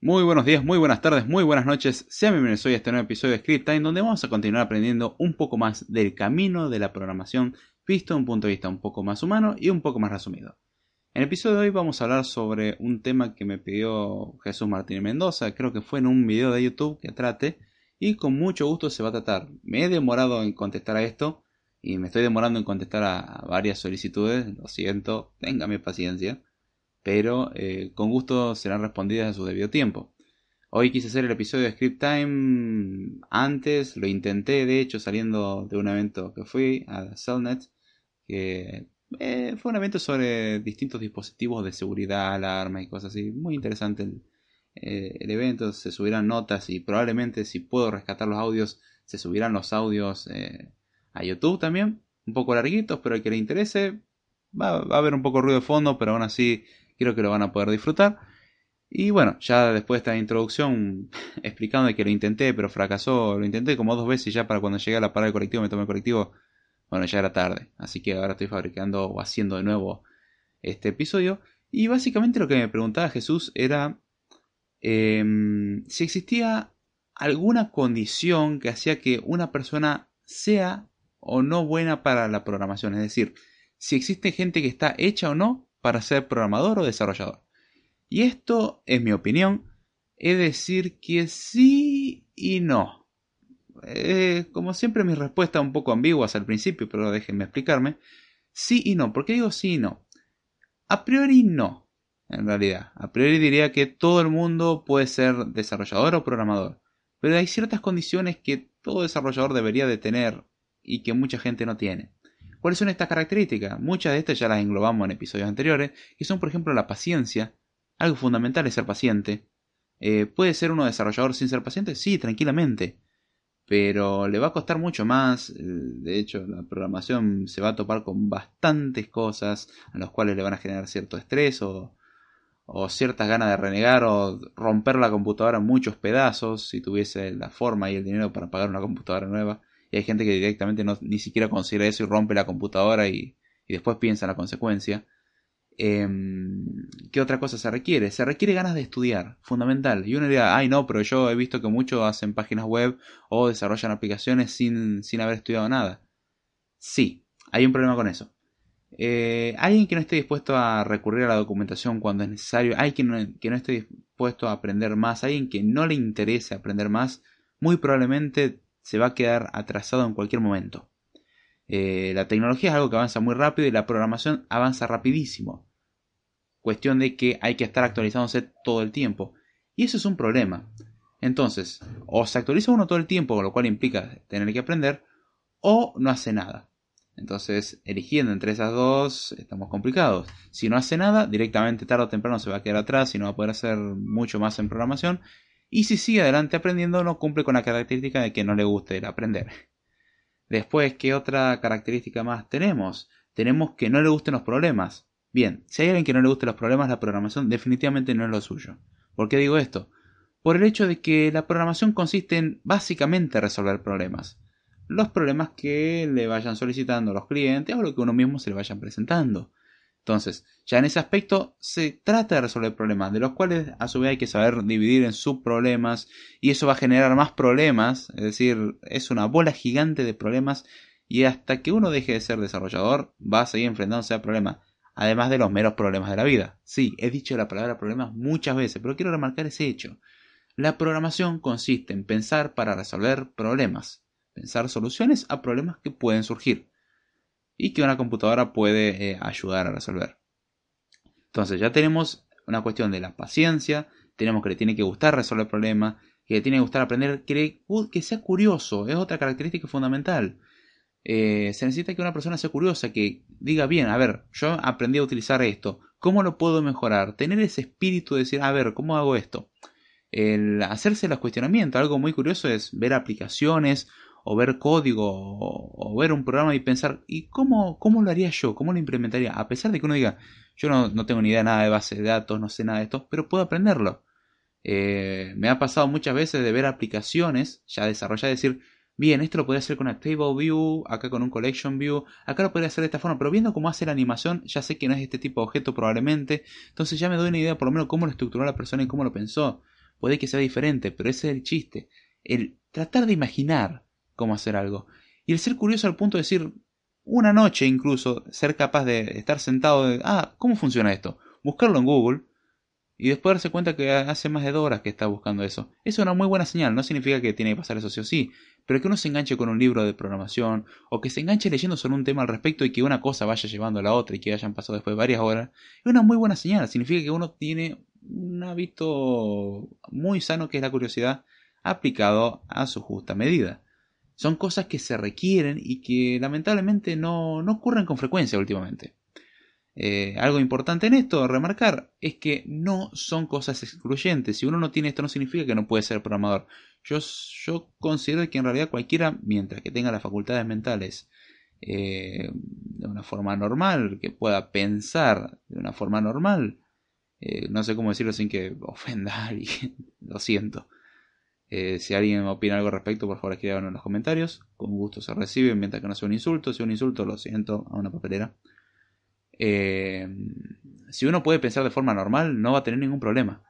Muy buenos días, muy buenas tardes, muy buenas noches. Sean bienvenidos hoy a este nuevo episodio de Script Time, donde vamos a continuar aprendiendo un poco más del camino de la programación visto de un punto de vista un poco más humano y un poco más resumido. En el episodio de hoy vamos a hablar sobre un tema que me pidió Jesús Martínez Mendoza, creo que fue en un video de YouTube que trate, y con mucho gusto se va a tratar. Me he demorado en contestar a esto, y me estoy demorando en contestar a varias solicitudes, lo siento, téngame paciencia pero eh, con gusto serán respondidas a su debido tiempo. Hoy quise hacer el episodio de Script Time antes, lo intenté de hecho saliendo de un evento que fui a Cellnet, que eh, fue un evento sobre distintos dispositivos de seguridad, alarma y cosas así. Muy interesante el, eh, el, evento, se subirán notas y probablemente si puedo rescatar los audios, se subirán los audios a YouTube también. Un poco larguitos, pero al que le interese, va, a haber un poco ruido de fondo, pero aún así creo que lo van a poder disfrutar. Y bueno, ya después de esta introducción explicando que lo intenté, pero fracasó, lo intenté como dos veces ya para cuando llegué a la parada del colectivo, me tomé el colectivo, bueno, ya era tarde. Así que ahora estoy fabricando o haciendo de nuevo este episodio. Y básicamente lo que me preguntaba Jesús era em, si existía alguna condición que hacía que una persona sea o no buena para la programación. Es decir, si existe gente que está hecha o no para ser programador o desarrollador. Y esto, es mi opinión, es decir que sí y no. Como siempre mis respuestas un poco ambiguas al principio, pero déjenme explicarme. Sí y no. ¿Por qué digo sí y no? A priori no, en realidad. A priori diría que todo el mundo puede ser desarrollador o programador. Pero hay ciertas condiciones que todo desarrollador debería de tener y que mucha gente no tiene. ¿Cuáles son estas características? Muchas de estas ya las englobamos en episodios anteriores, que son por ejemplo la paciencia. Algo fundamental es ser paciente. Eh, ¿Puede ser uno desarrollador sin ser paciente? Sí, tranquilamente. Pero le va a costar mucho más. Eh, de hecho, la programación se va a topar con bastantes cosas a las cuales le van a generar cierto estrés o, o ciertas ganas de renegar o romper la computadora en muchos pedazos si tuviese la forma y el dinero para pagar una computadora nueva. Y hay gente que directamente no, ni siquiera considera eso y rompe la computadora y, después piensa en la consecuencia. Em, ¿Qué otra cosa se requiere? Se requiere ganas de estudiar, fundamental. Y uno diría, ay no, pero yo he visto que muchos hacen páginas web o desarrollan aplicaciones sin, sin haber estudiado nada. Sí, hay un problema con eso. Eh, alguien que no esté dispuesto a recurrir a la documentación cuando es necesario, alguien que no esté dispuesto a aprender más, alguien que no le interese aprender más, muy probablemente se va a quedar atrasado en cualquier momento. Eh, la tecnología es algo que avanza muy rápido y la programación avanza rapidísimo. Cuestión de que hay que estar actualizándose todo el tiempo. Y eso es un problema. Entonces, o se actualiza uno todo el tiempo, lo cual implica tener que aprender, o no hace nada. Entonces, eligiendo entre esas dos, estamos complicados. Si no hace nada, directamente tarde o temprano se va a quedar atrás y no va a poder hacer mucho más en programación. Y si sigue adelante aprendiendo, no cumple con la característica de que no le guste el aprender. Después, ¿qué otra característica más tenemos? Tenemos que no le gusten los problemas. Bien, si hay alguien que no le guste los problemas, la programación definitivamente no es lo suyo. ¿Por qué digo esto? Por el hecho de que la programación consiste en básicamente resolver problemas. Los problemas que le vayan solicitando los clientes o lo que uno mismo se le vayan presentando. Entonces, ya en ese aspecto se trata de resolver problemas, de los cuales a su vez hay que saber dividir en subproblemas y eso va a generar más problemas, es decir, es una bola gigante de problemas y hasta que uno deje de ser desarrollador va a seguir enfrentándose a problemas, además de los meros problemas de la vida. Sí, he dicho la palabra problemas muchas veces, pero quiero remarcar ese hecho. La programación consiste en pensar para resolver problemas, pensar soluciones a problemas que pueden surgir y que una computadora puede eh, ayudar a resolver. Entonces ya tenemos una cuestión de la paciencia, tenemos que le tiene que gustar resolver problemas, que le tiene que gustar aprender, que, que sea curioso, es otra característica fundamental. Eh, se necesita que una persona sea curiosa, que diga bien, a ver, yo aprendí a utilizar esto, ¿Cómo lo puedo mejorar? Tener ese espíritu de decir, a ver, ¿cómo hago esto? El hacerse los cuestionamientos. Algo muy curioso es ver aplicaciones o ver código o, ver un programa y pensar, ¿y cómo, cómo lo haría yo? ¿Cómo lo implementaría? A pesar de que uno diga, yo no, no tengo ni idea nada de base de datos, no sé nada de esto, pero puedo aprenderlo. Eh, me ha pasado muchas veces de ver aplicaciones ya desarrolladas y decir, bien, esto lo podría hacer con una table view, acá con un collection view, acá lo podría hacer de esta forma, pero viendo cómo hace la animación, ya sé que no es este tipo de objeto probablemente, entonces ya me doy una idea por lo menos cómo lo estructuró la persona y cómo lo pensó. Puede que sea diferente, pero ese es el chiste, el tratar de imaginar cómo hacer algo. Y el ser curioso al punto de decir, una noche incluso, ser capaz de estar sentado de, ah, ¿cómo funciona esto? Buscarlo en Google, y después darse cuenta que hace más de dos horas que está buscando eso. Es una muy buena señal, no significa que tiene que pasar eso sí o sí, pero que uno se enganche con un libro de programación o que se enganche leyendo sobre un tema al respecto y que una cosa vaya llevando a la otra y que hayan pasado después varias horas, es una muy buena señal, significa que uno tiene un hábito muy sano que es la curiosidad aplicado a su justa medida. Son cosas que se requieren y que lamentablemente no, no ocurren con frecuencia últimamente. Eh, algo importante en esto, remarcar, es que no son cosas excluyentes. Si uno no tiene esto no significa que no puede ser programador. Yo, yo considero que en realidad cualquiera, mientras que tenga las facultades mentales eh, de una forma normal, que pueda pensar de una forma normal, eh, no sé cómo decirlo sin que ofenda a alguien, lo siento. Si alguien opina algo al respecto, por favor escríbanlo en los comentarios. Con gusto se recibe, mientras que no sea un insulto. Si es un insulto, lo siento, a una papelera. Eh, si uno puede pensar de forma normal, no va a tener ningún problema.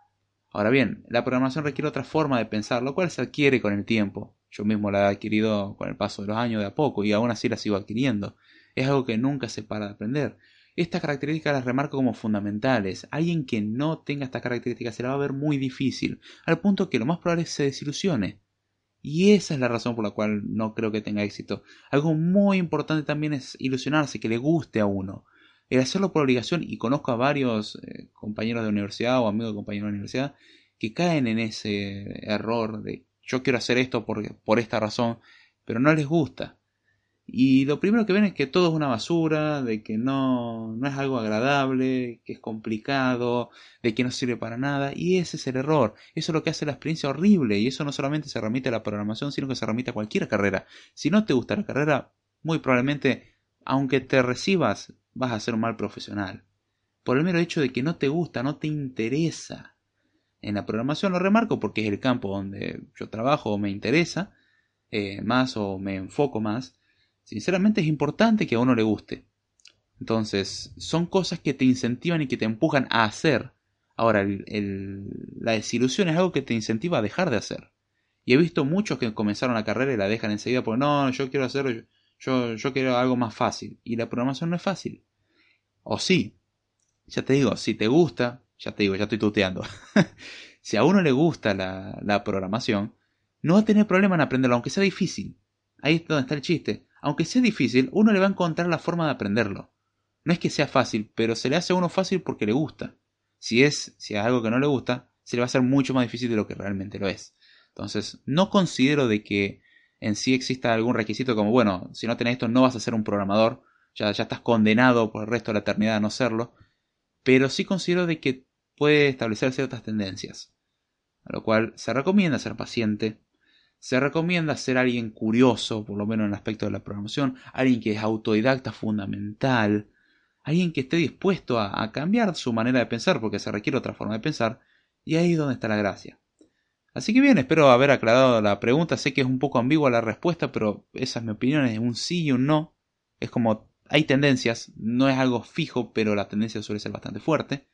Ahora bien, la programación requiere otra forma de pensar, lo cual se adquiere con el tiempo. Yo mismo la he adquirido con el paso de los años de a poco y aún así la sigo adquiriendo. Es algo que nunca se para de aprender. Estas características las remarco como fundamentales. Alguien que no tenga estas características se la va a ver muy difícil, al punto que lo más probable es que se desilusione. Y esa es la razón por la cual no creo que tenga éxito. Algo muy importante también es ilusionarse, que le guste a uno el hacerlo por obligación y conozco a varios eh, compañeros de universidad o amigos de compañeros de universidad que caen en ese error de yo quiero hacer esto por, por esta razón, pero no les gusta. Y lo primero que ven es que todo es una basura, de que no, no es algo agradable, que es complicado, de que no sirve para nada. Y ese es el error. Eso es lo que hace la experiencia horrible. Y eso no solamente se remite a la programación, sino que se remite a cualquier carrera. Si no te gusta la carrera, muy probablemente, aunque te recibas vas a ser un mal profesional. Por el mero hecho de que no te gusta, no te interesa. En la programación lo remarco porque es el campo donde yo trabajo o me interesa eh, más o me enfoco más. Sinceramente es importante que a uno le guste. Entonces, son cosas que te incentivan y que te empujan a hacer. Ahora, la desilusión es algo que te incentiva a dejar de hacer. Y he visto muchos que comenzaron la carrera y la dejan enseguida porque no, yo quiero hacer, yo, yo quiero algo más fácil. Y la programación no es fácil. O sí, ya te digo, si te gusta, ya te digo, ya estoy tuteando. si a uno le gusta la, la programación, no va a tener problema en aprenderlo, aunque sea difícil. Ahí es donde está el chiste. Aunque sea difícil, uno le va a encontrar la forma de aprenderlo. No es que sea fácil, pero se le hace a uno fácil porque le gusta. Si es, si es algo que no le gusta, se le va a hacer mucho más difícil de lo que realmente lo es. Entonces, no considero de que en sí exista algún requisito como, bueno, si no tenés esto no vas a ser un programador, ya, estás condenado por el resto de la eternidad a no serlo, pero sí considero de que puede establecer ciertas tendencias, a lo cual se recomienda ser paciente, se recomienda ser alguien curioso, por lo menos en el aspecto de la programación, alguien que es autodidacta fundamental, alguien que esté dispuesto a, cambiar su manera de pensar porque se requiere otra forma de pensar, y ahí es donde está la gracia. Así que bien, espero haber aclarado la pregunta, sé que es un poco ambigua la respuesta, pero esa es mi opinión, es un sí y un no, es como hay tendencias, no es algo fijo, pero la tendencia suele ser bastante fuerte.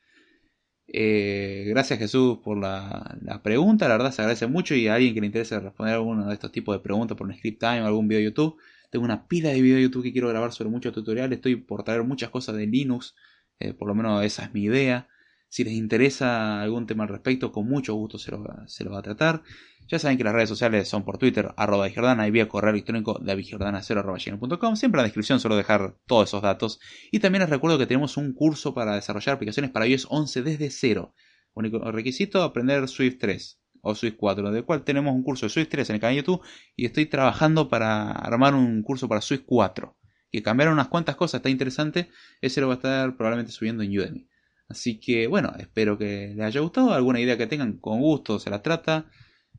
Eh, gracias Jesús por la, pregunta, la verdad se agradece mucho y a alguien que le interese responder alguno de estos tipos de preguntas por un script time o algún video de YouTube, tengo una pila de video de YouTube que quiero grabar sobre muchos tutoriales, estoy por traer muchas cosas de Linux, eh, por lo menos esa es mi idea. Si les interesa algún tema al respecto, con mucho gusto se lo, se lo va a tratar. Ya saben que las redes sociales son por Twitter, arroba y vía correo electrónico davigordana0.com. Siempre en la descripción suelo dejar todos esos datos. Y también les recuerdo que tenemos un curso para desarrollar aplicaciones para iOS 11 desde cero. Único requisito, aprender Swift 3 o Swift 4, del cual tenemos un curso de Swift 3 en el canal de YouTube y estoy trabajando para armar un curso para Swift 4. Que cambiaron unas cuantas cosas, está interesante. Ese lo va a estar probablemente subiendo en Udemy. Así que bueno, espero que les haya gustado. Alguna idea que tengan, con gusto se la trata.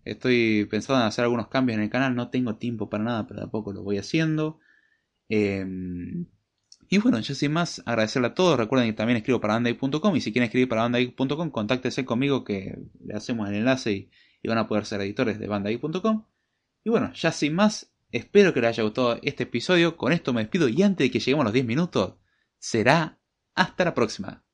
Estoy pensando en hacer algunos cambios en el canal. No tengo tiempo para nada, pero tampoco lo voy haciendo. Em, y bueno, yo sin más agradecerle a todos. Recuerden que también escribo para bandai.com y si quieren escribir para bandai.com, contáctense conmigo que le hacemos el enlace y, y van a poder ser editores de bandai.com. Y bueno, ya sin más, espero que les haya gustado este episodio. Con esto me despido y antes de que lleguemos a los 10 minutos, será hasta la próxima.